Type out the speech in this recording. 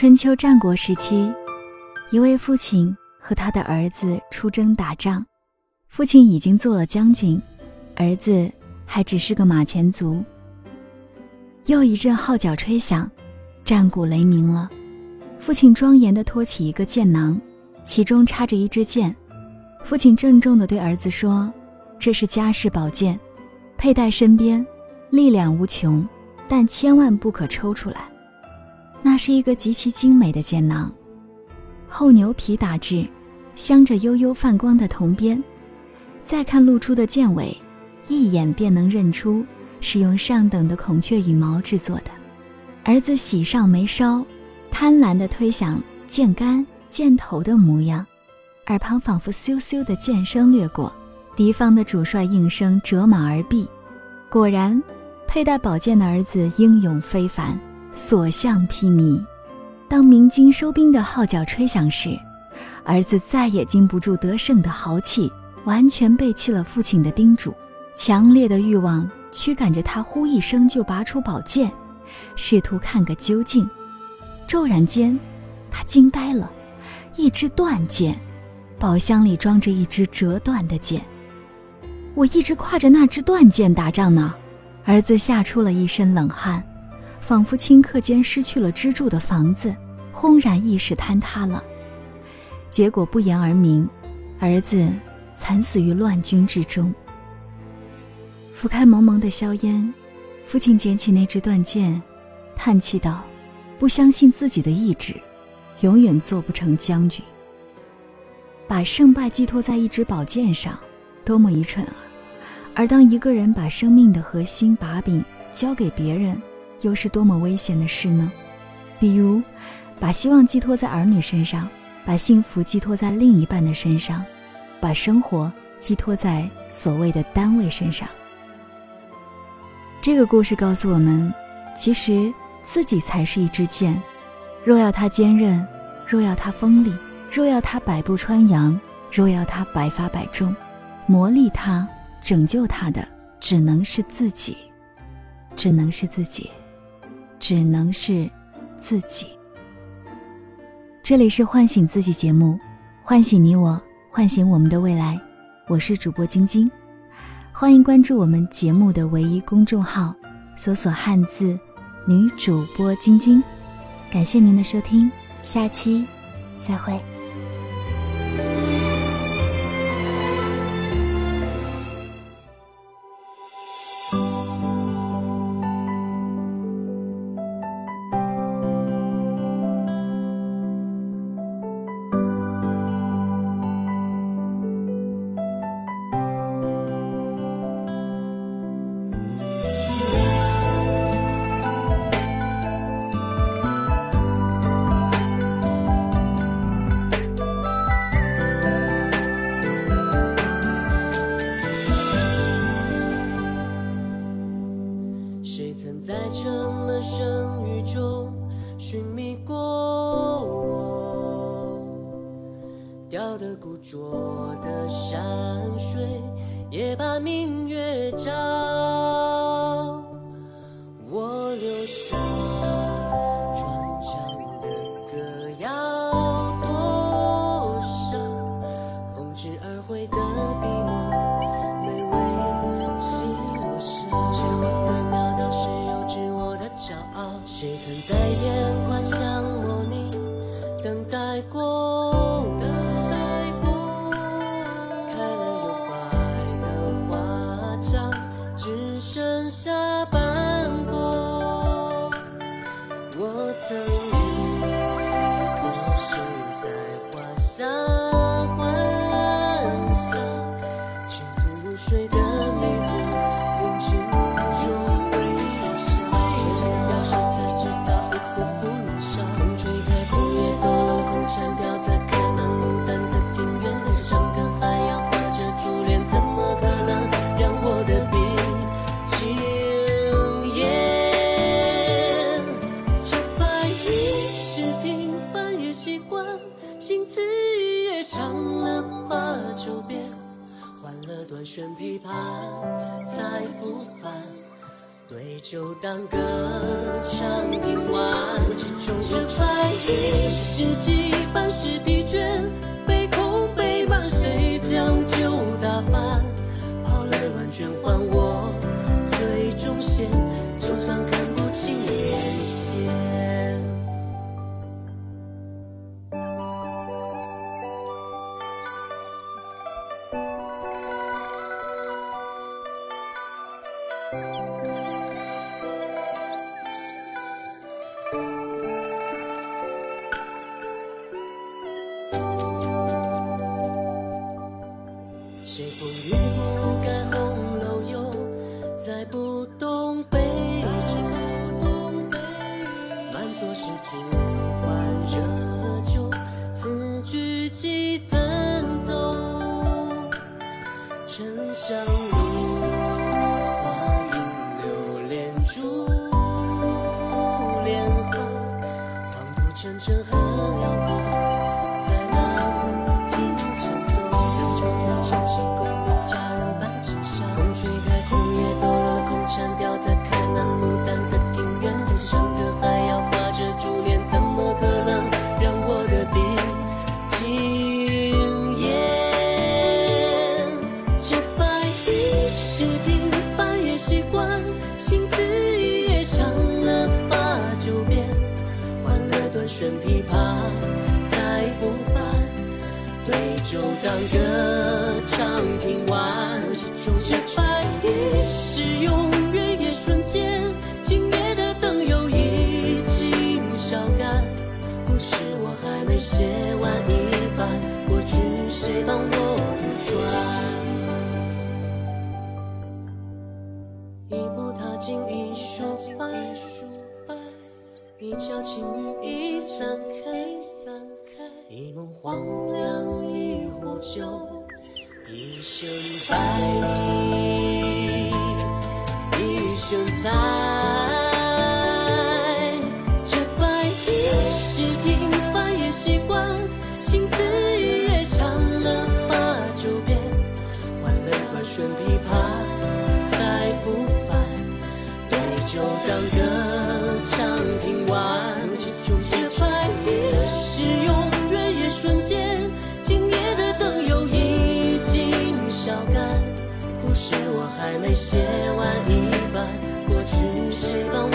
春秋战国时期，一位父亲和他的儿子出征打仗，父亲已经做了将军，儿子还只是个马前卒。又一阵号角吹响，战鼓雷鸣了。父亲庄严地托起一个剑囊，其中插着一支箭。父亲郑重地对儿子说：“这是家世宝剑，佩戴身边，力量无穷，但千万不可抽出来。”那是一个极其精美的剑囊，厚牛皮打制，镶着悠悠泛光的铜边。再看露出的剑尾，一眼便能认出是用上等的孔雀羽毛制作的。儿子喜上眉梢，贪婪地推想剑杆、剑头的模样，耳旁仿佛咻咻的剑声掠过，敌方的主帅应声折马而毙。果然，佩戴宝剑的儿子英勇非凡。所向披靡。当鸣金收兵的号角吹响时，儿子再也禁不住得胜的豪气，完全背弃了父亲的叮嘱。强烈的欲望驱赶着他，呼一声就拔出宝剑，试图看个究竟。骤然间，他惊呆了，一支断剑，宝箱里装着一支折断的剑。我一直挎着那支断剑打仗呢。儿子吓出了一身冷汗。仿佛顷刻间失去了支柱的房子，轰然意识坍塌了。结果不言而明，儿子惨死于乱军之中。拂开蒙蒙的硝烟，父亲捡起那支断剑，叹气道：“不相信自己的意志，永远做不成将军。把胜败寄托在一支宝剑上，多么愚蠢啊！而当一个人把生命的核心把柄交给别人，又是多么危险的事呢？比如，把希望寄托在儿女身上，把幸福寄托在另一半的身上，把生活寄托在所谓的单位身上。这个故事告诉我们，其实自己才是一支箭，若要它坚韧，若要它锋利，若要它百步穿杨，若要它百发百中，磨砺它、拯救它的，只能是自己，只能是自己。只能是自己。这里是唤醒自己节目，唤醒你我，唤醒我们的未来。我是主播晶晶，欢迎关注我们节目的唯一公众号，搜索汉字女主播晶晶。感谢您的收听，下期再会。掉的孤酌的山水，也把明月照。我留下传唱的歌谣多少？空知而回的笔墨，没为情落下。谁活得潦倒，谁又知我的骄傲？谁曾在烟花巷模拟等待过？手别换了断弦琵琶再复返对酒当歌唱今晚。这快意是几番诗几谁风雨不生。当歌唱听完。这白衣是永远也瞬间，今夜的灯又已经烧干，故事我还没写完一半，过去谁帮我补转？一步踏进一树白，一桥青雨已散开，一梦黄粱一壶酒。一声白衣，一声彩。这白衣是平凡也习惯，行字也唱了八九遍，欢乐断弦琵琶再复返，对酒当歌唱听完。还没写完一半，过去时光